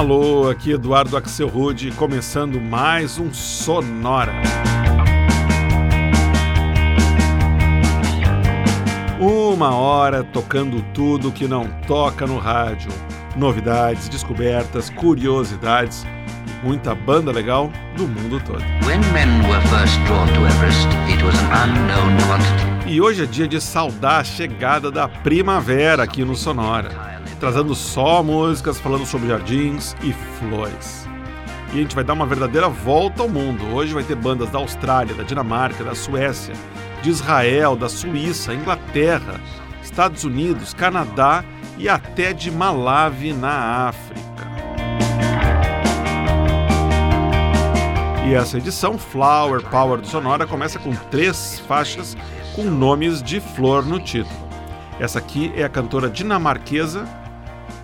Alô, aqui Eduardo Axel Rude, começando mais um Sonora. Uma hora tocando tudo que não toca no rádio. Novidades, descobertas, curiosidades e muita banda legal do mundo todo. e hoje é dia de saudar a chegada da primavera aqui no Sonora trazendo só músicas falando sobre jardins e flores. E a gente vai dar uma verdadeira volta ao mundo. Hoje vai ter bandas da Austrália, da Dinamarca, da Suécia, de Israel, da Suíça, Inglaterra, Estados Unidos, Canadá e até de Malawi, na África. E essa edição, Flower Power do Sonora, começa com três faixas com nomes de flor no título. Essa aqui é a cantora dinamarquesa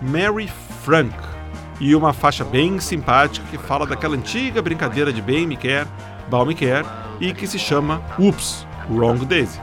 Mary Frank e uma faixa bem simpática que fala daquela antiga brincadeira de bem me quer, mal me quer e que se chama Oops, Wrong Daisy.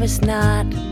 I was not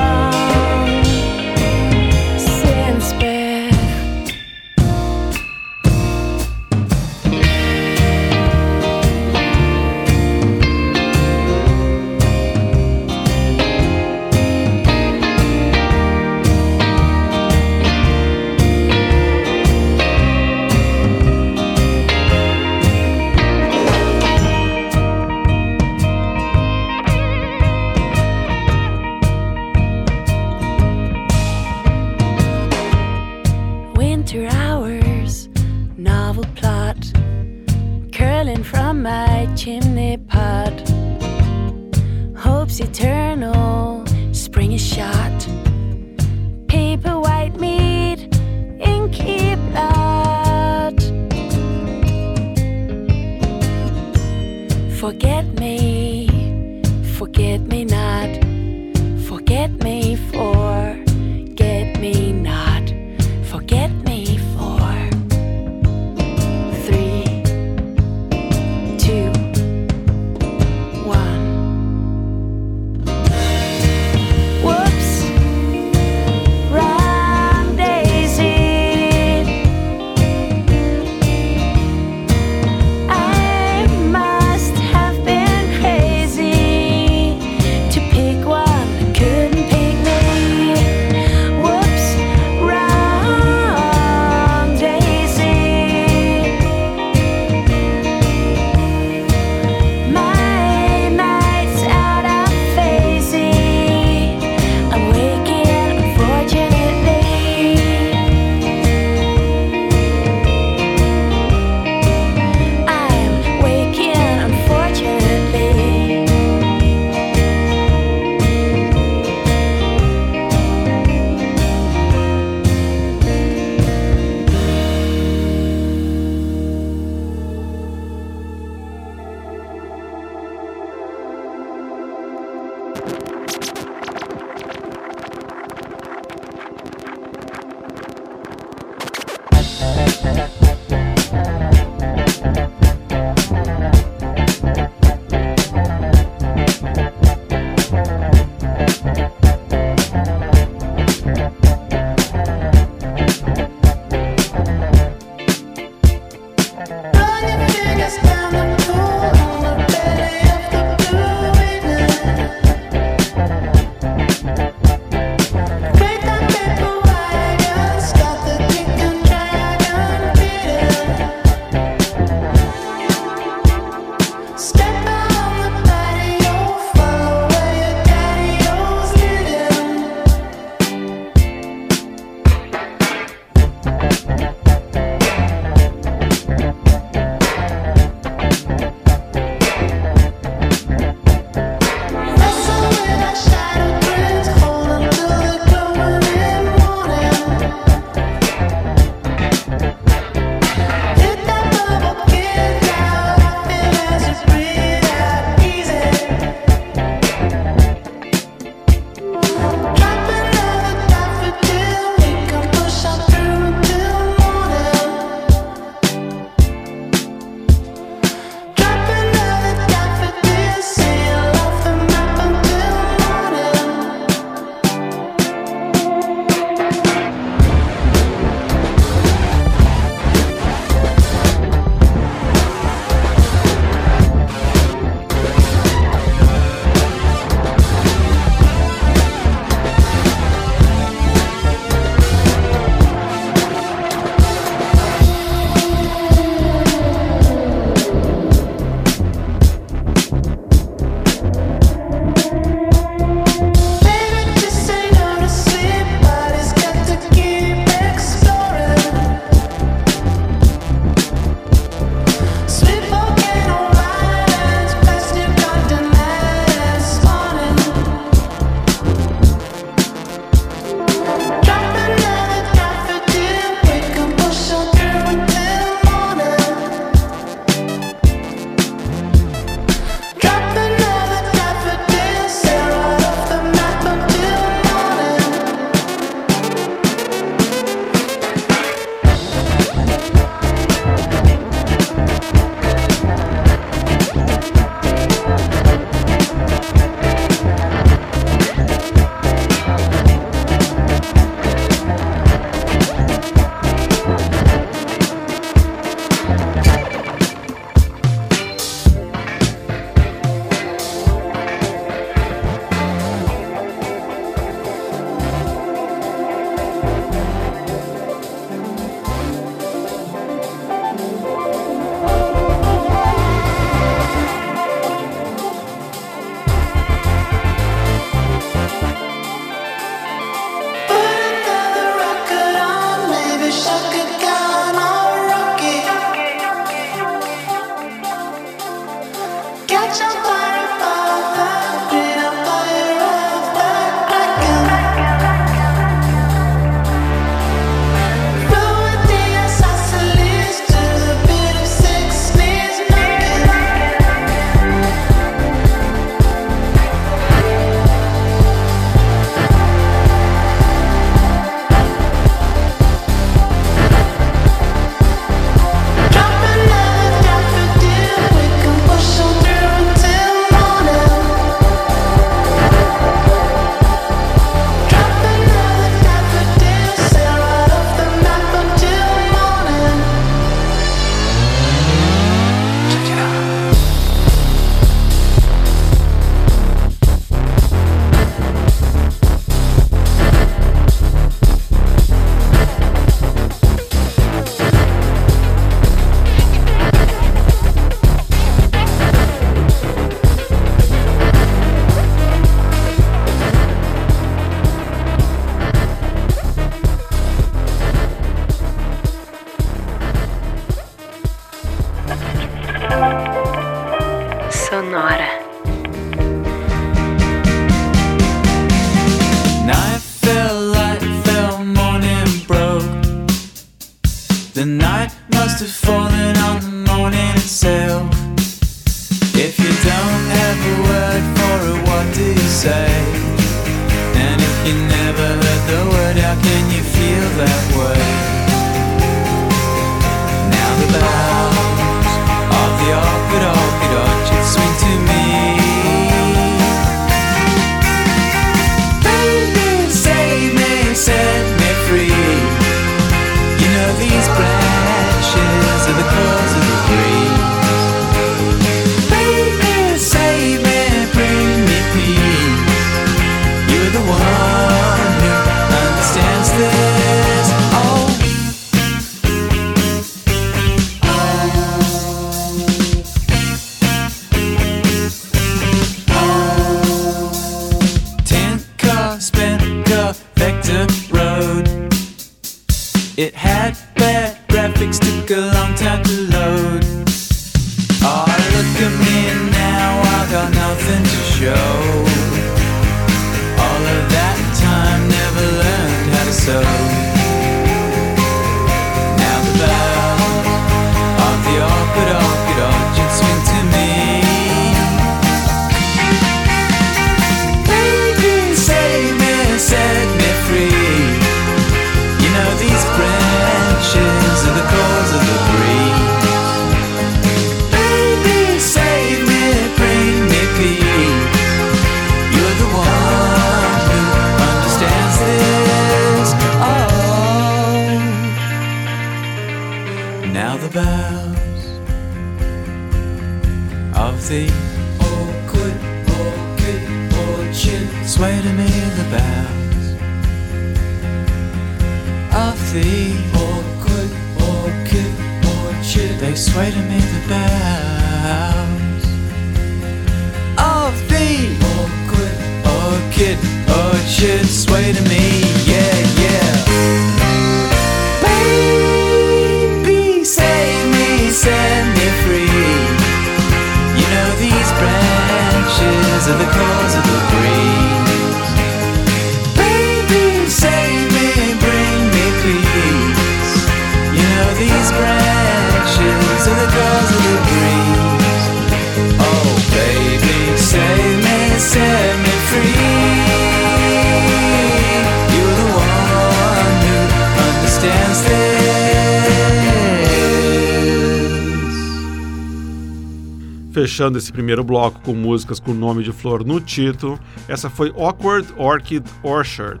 Fechando esse primeiro bloco com músicas com nome de flor no título, essa foi Awkward Orchid Orchard,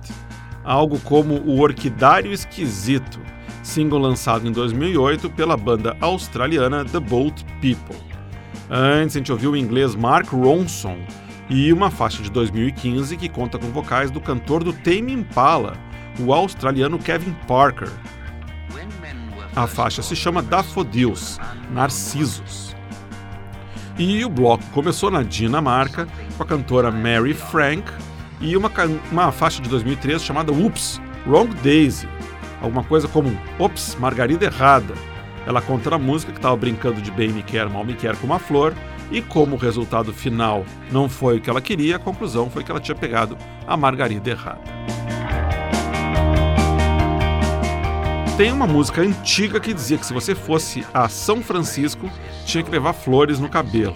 algo como o Orquidário Esquisito, single lançado em 2008 pela banda australiana The Boat People. Antes a gente ouviu o inglês Mark Ronson e uma faixa de 2015 que conta com vocais do cantor do Tame Impala, o australiano Kevin Parker. A faixa se chama Daffodils, Narcisos. E o bloco começou na Dinamarca com a cantora Mary Frank e uma, uma faixa de 2013 chamada Oops, Wrong Daisy. Alguma coisa como Ops, Margarida Errada. Ela conta na música que estava brincando de bem me quer, mal me quer com uma flor, e como o resultado final não foi o que ela queria, a conclusão foi que ela tinha pegado a margarida errada. Tem uma música antiga que dizia que se você fosse a São Francisco, tinha que levar flores no cabelo.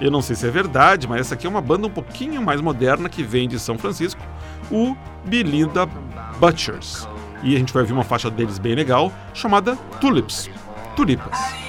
Eu não sei se é verdade, mas essa aqui é uma banda um pouquinho mais moderna que vem de São Francisco, o Belinda Butchers. E a gente vai ouvir uma faixa deles bem legal, chamada Tulips. Tulipas.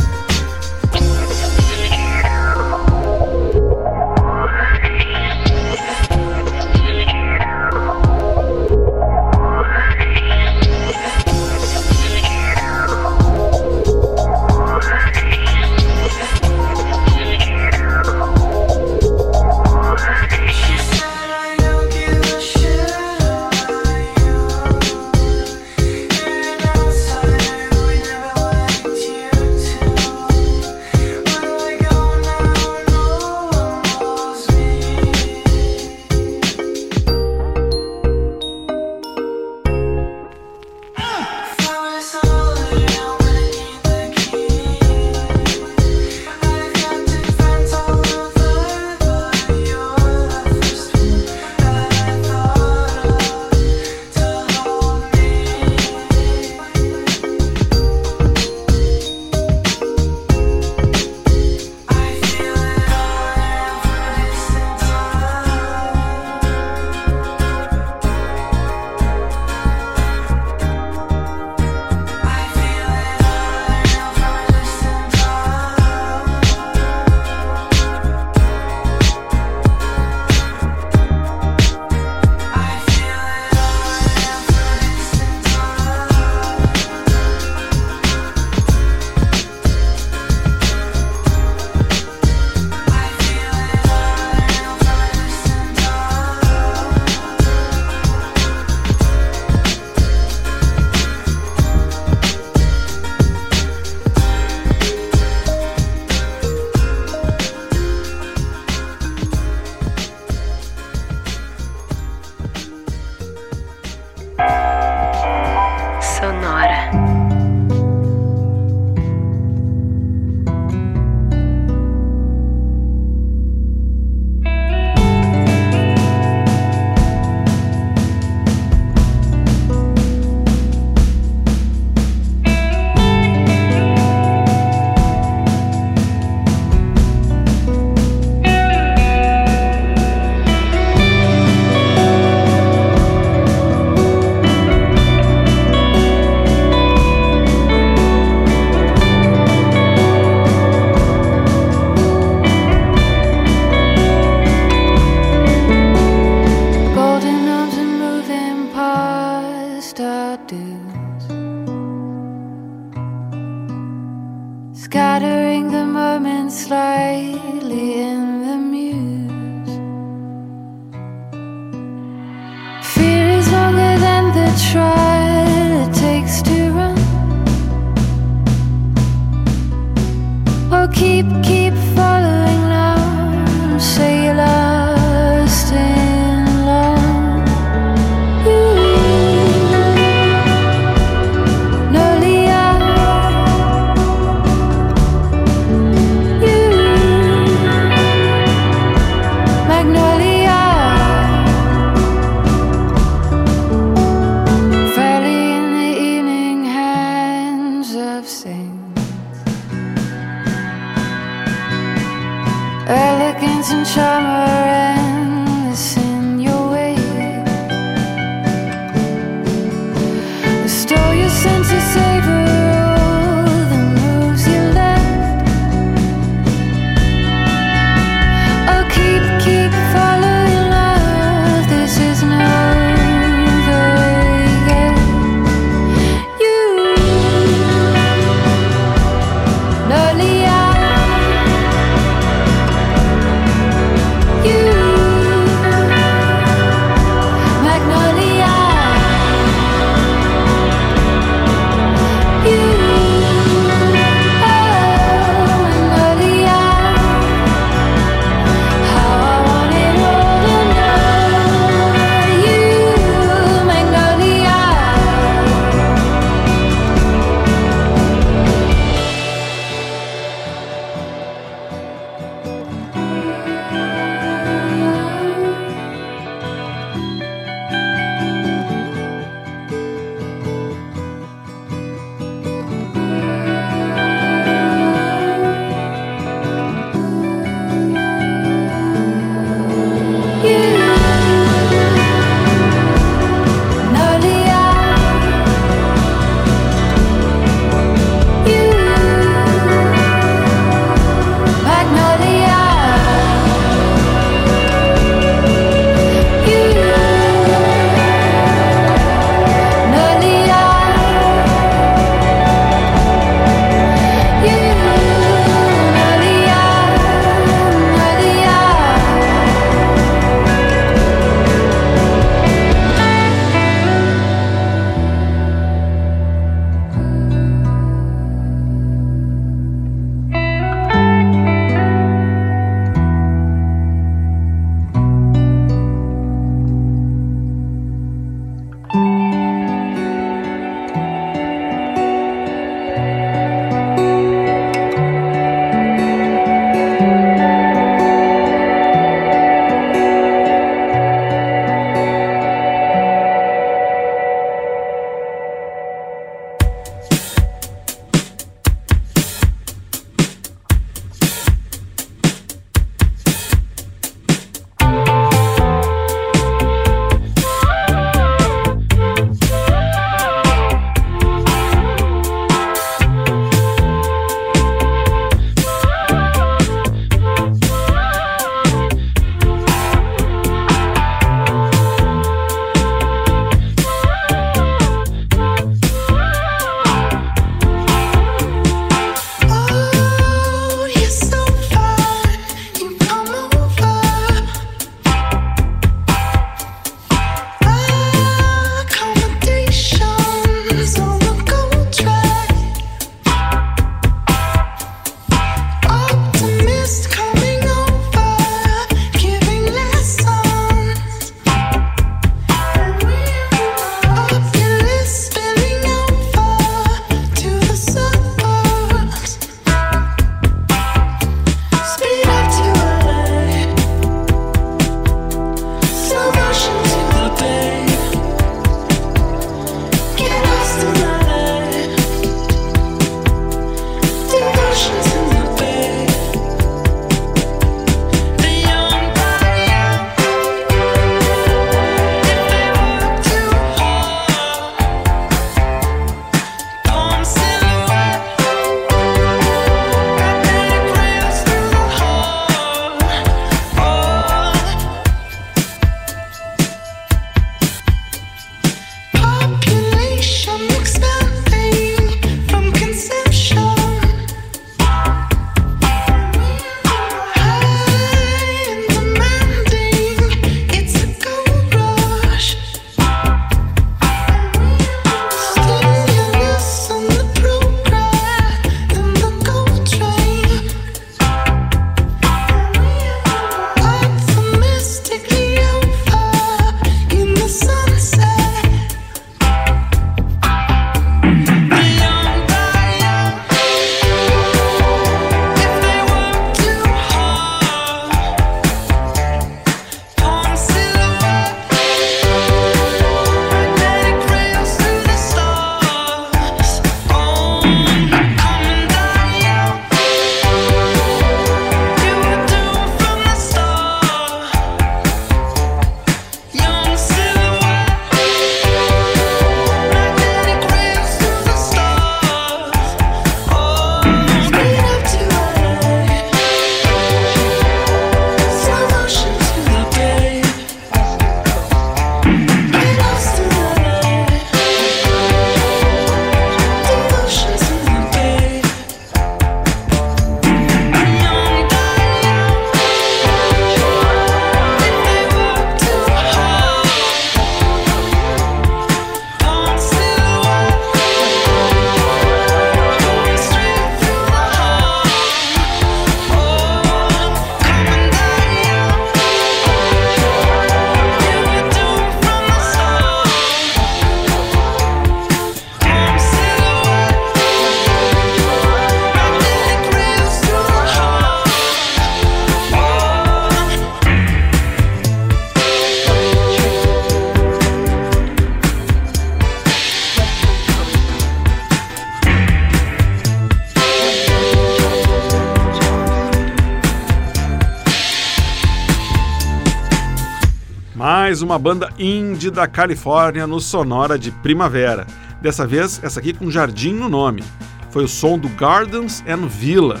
Uma banda indie da Califórnia no Sonora de Primavera. Dessa vez, essa aqui com Jardim no nome. Foi o som do Gardens and Villa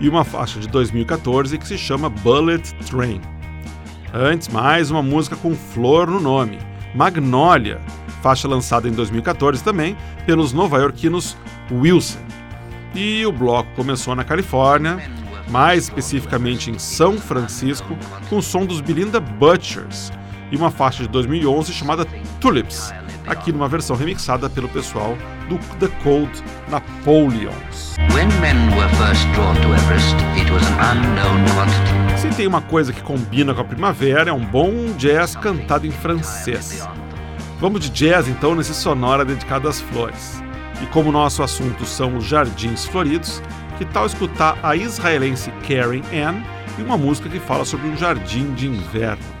e uma faixa de 2014 que se chama Bullet Train. Antes, mais uma música com flor no nome, Magnolia, faixa lançada em 2014 também pelos nova-iorquinos Wilson. E o bloco começou na Califórnia, mais especificamente em São Francisco, com o som dos Belinda Butchers e uma faixa de 2011 chamada Tulips, aqui numa versão remixada pelo pessoal do The Cold Napoleons. Se tem uma coisa que combina com a primavera, é um bom jazz cantado em francês. Vamos de jazz então nesse sonora dedicado às flores. E como nosso assunto são os jardins floridos, que tal escutar a israelense Karen Ann e uma música que fala sobre um jardim de inverno?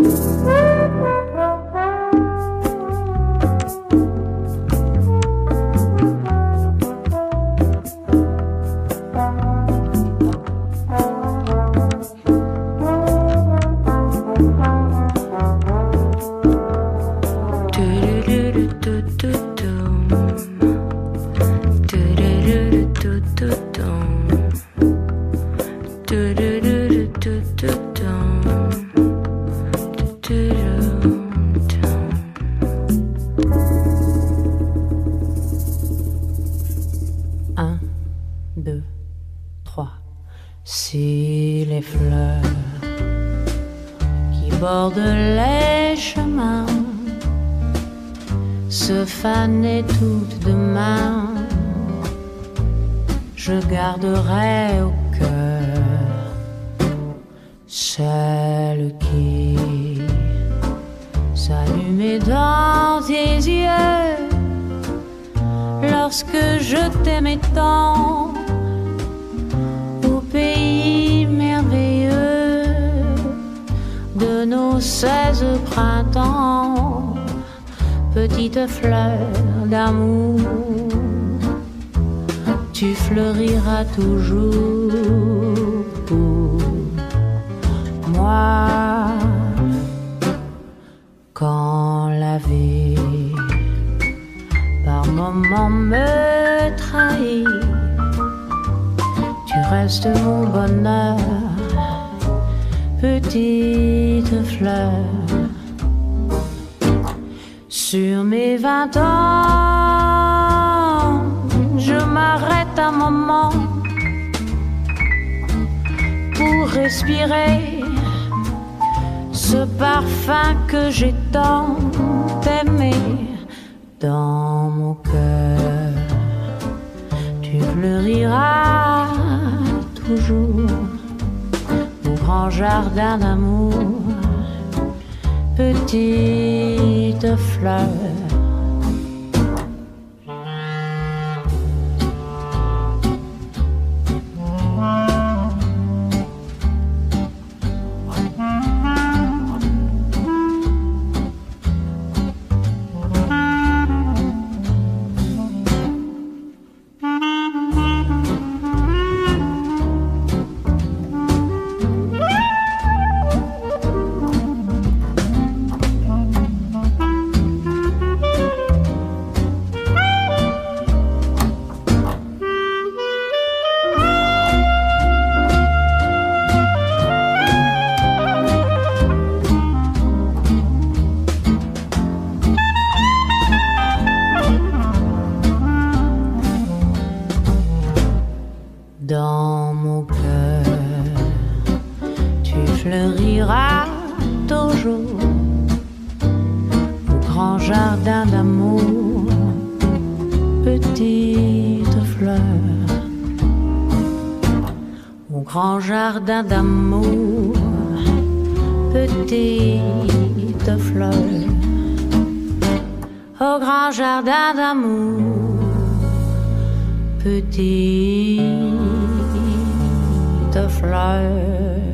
Música fleurs. Sur mes vingt ans, je m'arrête un moment pour respirer ce parfum que j'ai tant aimé dans mon cœur. Tu fleuriras toujours mon grand jardin d'amour. petite fleur. au grand jardin d'amour petite fleur.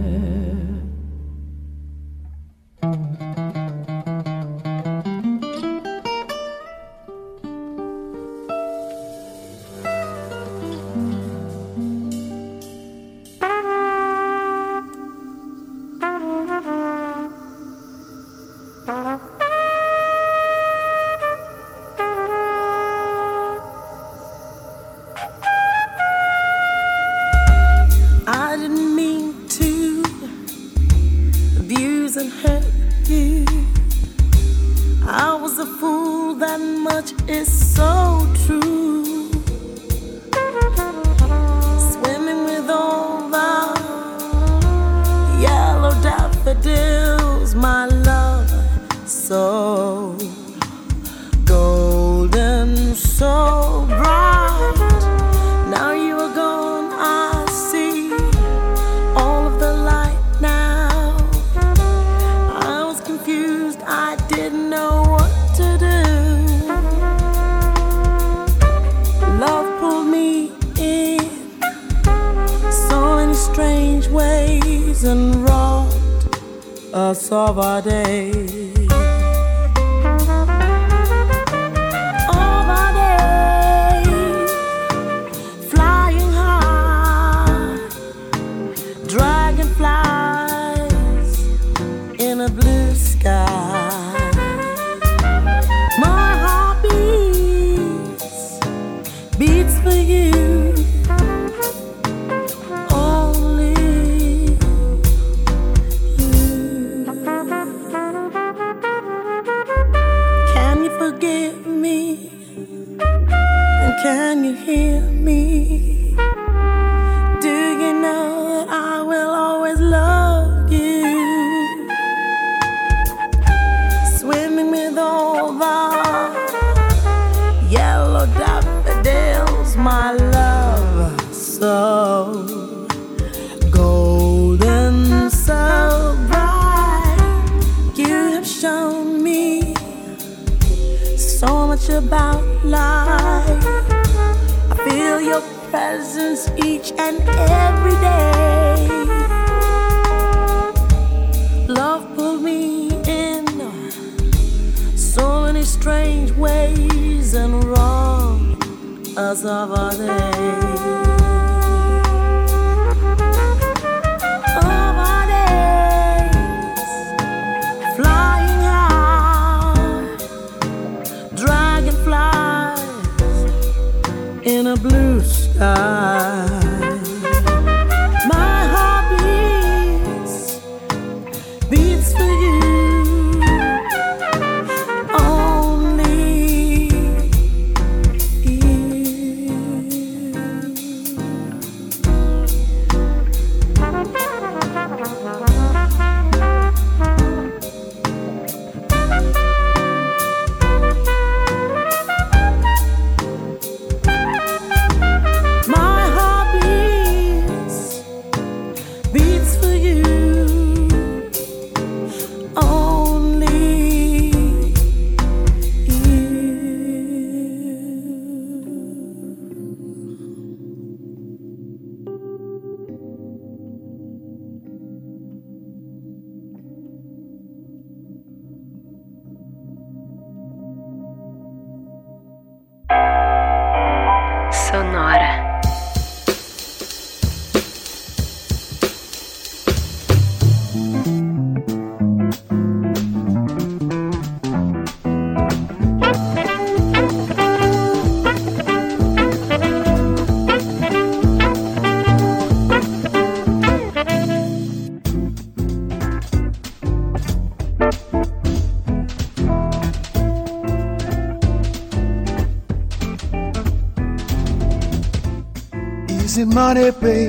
Money, baby,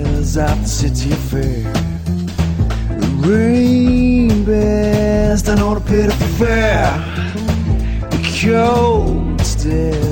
stairs of the city fair. The rain bears down on a pitiful fair. The cold stairs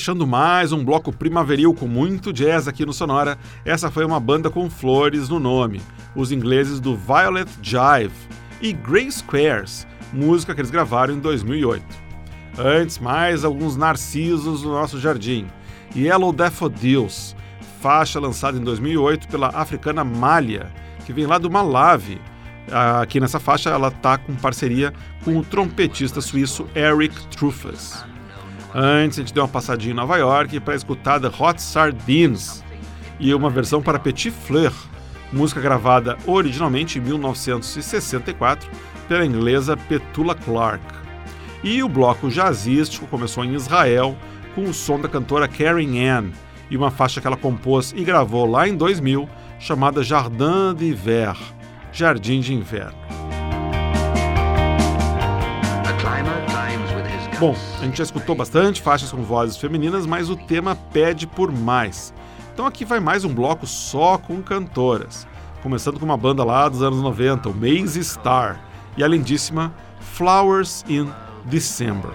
Fechando mais um bloco primaveril com muito jazz aqui no Sonora, essa foi uma banda com flores no nome, os ingleses do Violet Jive e Grey Squares, música que eles gravaram em 2008. Antes, mais alguns narcisos no nosso jardim, Yellow Daffodils, faixa lançada em 2008 pela africana Malha, que vem lá do Malawi. Aqui nessa faixa ela está com parceria com o trompetista suíço Eric Truffes. Antes a gente deu uma passadinha em Nova York para escutar The Hot Sardines e uma versão para Petit Fleur, música gravada originalmente em 1964 pela inglesa Petula Clark. E o bloco jazzístico começou em Israel com o som da cantora Karen Ann e uma faixa que ela compôs e gravou lá em 2000 chamada Jardin d'Hiver, Jardim de Inverno. Bom, a gente já escutou bastante faixas com vozes femininas, mas o tema pede por mais. Então aqui vai mais um bloco só com cantoras. Começando com uma banda lá dos anos 90, o Maze Star, e a lindíssima Flowers in December.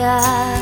ya.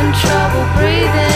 Having trouble breathing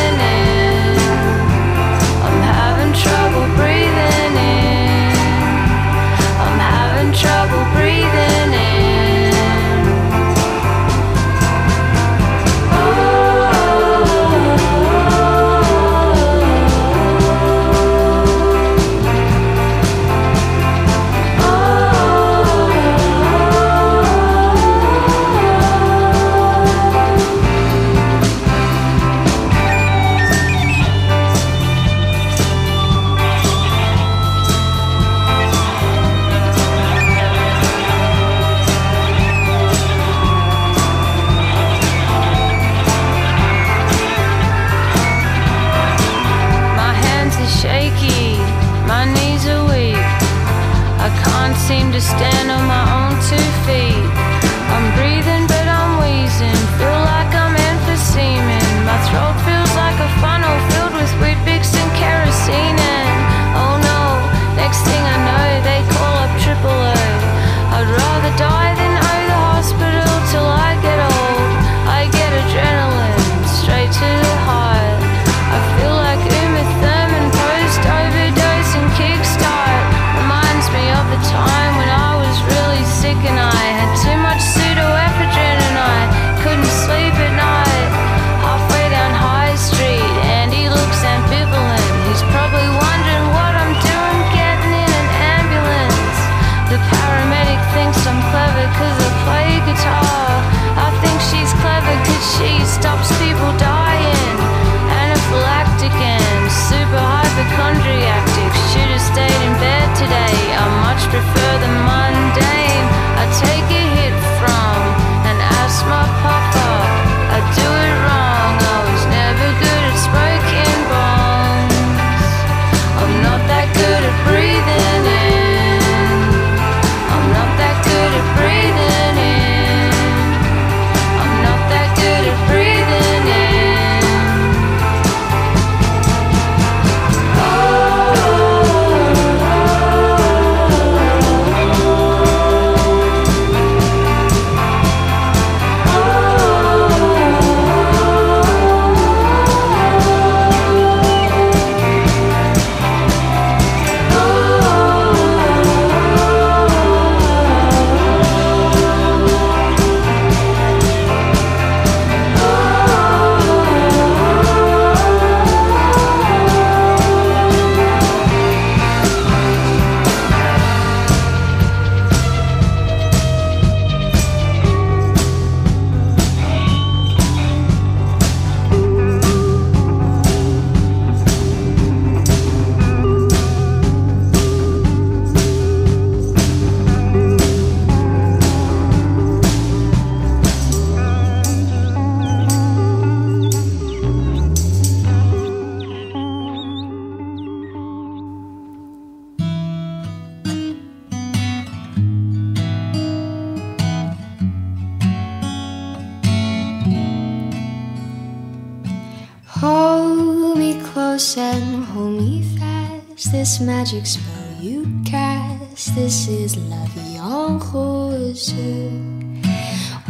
Hold me close and hold me fast. This magic spell you cast. This is Vie en Rose.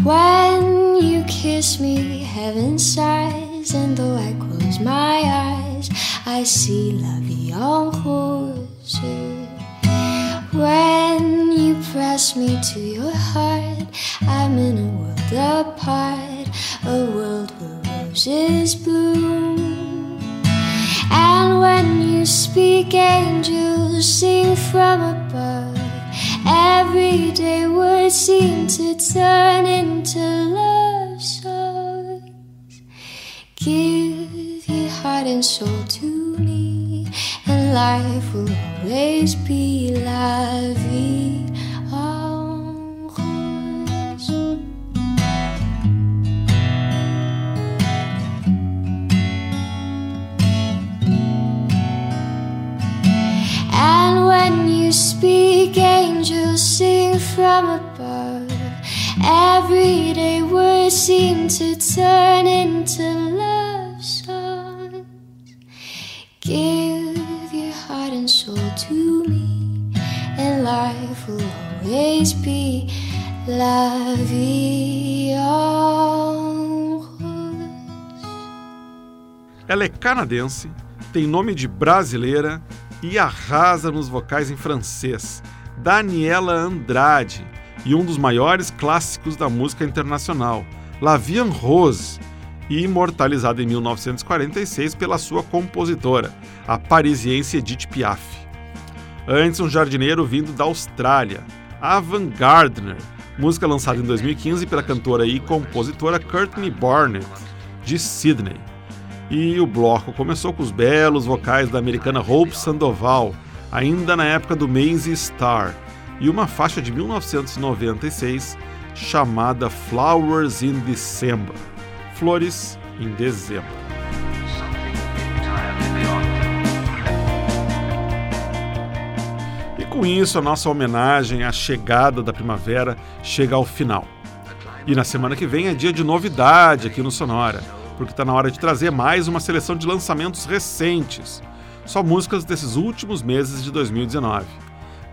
When you kiss me, heaven sighs, and though I close my eyes, I see Vie en Rose. When you press me to your heart, I'm in a world apart, a world roses bloom. And when you speak, angels sing from above. Everyday words seem to turn into love songs. Give your heart and soul to me, and life will always be la speak, angels sing from above. Everyday words seem to turn into love songs. Give your heart and soul to me, and life will always be la vie. Ela é canadense, tem nome de brasileira e arrasa nos vocais em francês. Daniela Andrade e um dos maiores clássicos da música internacional, La Vie en Rose, e imortalizada em 1946 pela sua compositora, a parisiense Edith Piaf. Antes, um jardineiro vindo da Austrália, Avan Gardner, música lançada em 2015 pela cantora e compositora Courtney Barnett, de Sydney. E o bloco começou com os belos vocais da americana Hope Sandoval, ainda na época do Maisie Star, e uma faixa de 1996 chamada Flowers in December Flores em Dezembro. E com isso, a nossa homenagem à chegada da primavera chega ao final. E na semana que vem é dia de novidade aqui no Sonora, porque está na hora de trazer mais uma seleção de lançamentos recentes, só músicas desses últimos meses de 2019.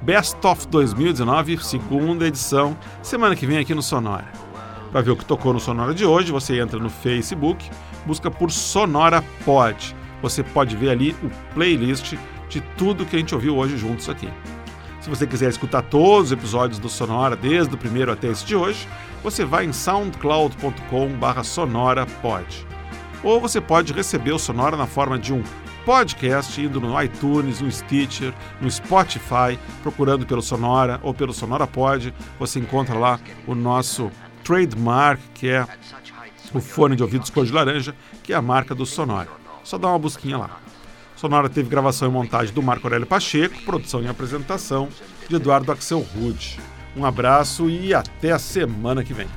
Best of 2019, segunda edição, semana que vem aqui no Sonora. Para ver o que tocou no Sonora de hoje, você entra no Facebook, busca por Sonora Pod. Você pode ver ali o playlist de tudo que a gente ouviu hoje juntos aqui. Se você quiser escutar todos os episódios do Sonora, desde o primeiro até esse de hoje, você vai em soundcloud.com/sonorapod. Ou você pode receber o Sonora na forma de um podcast indo no iTunes, no Stitcher, no Spotify, procurando pelo Sonora ou pelo Sonora Pod, você encontra lá o nosso trademark, que é o fone de ouvidos cor de laranja, que é a marca do Sonora. Só dá uma busquinha lá. Sonora teve gravação e montagem do Marco Aurélio Pacheco, produção e apresentação de Eduardo Axel Rude. Um abraço e até a semana que vem.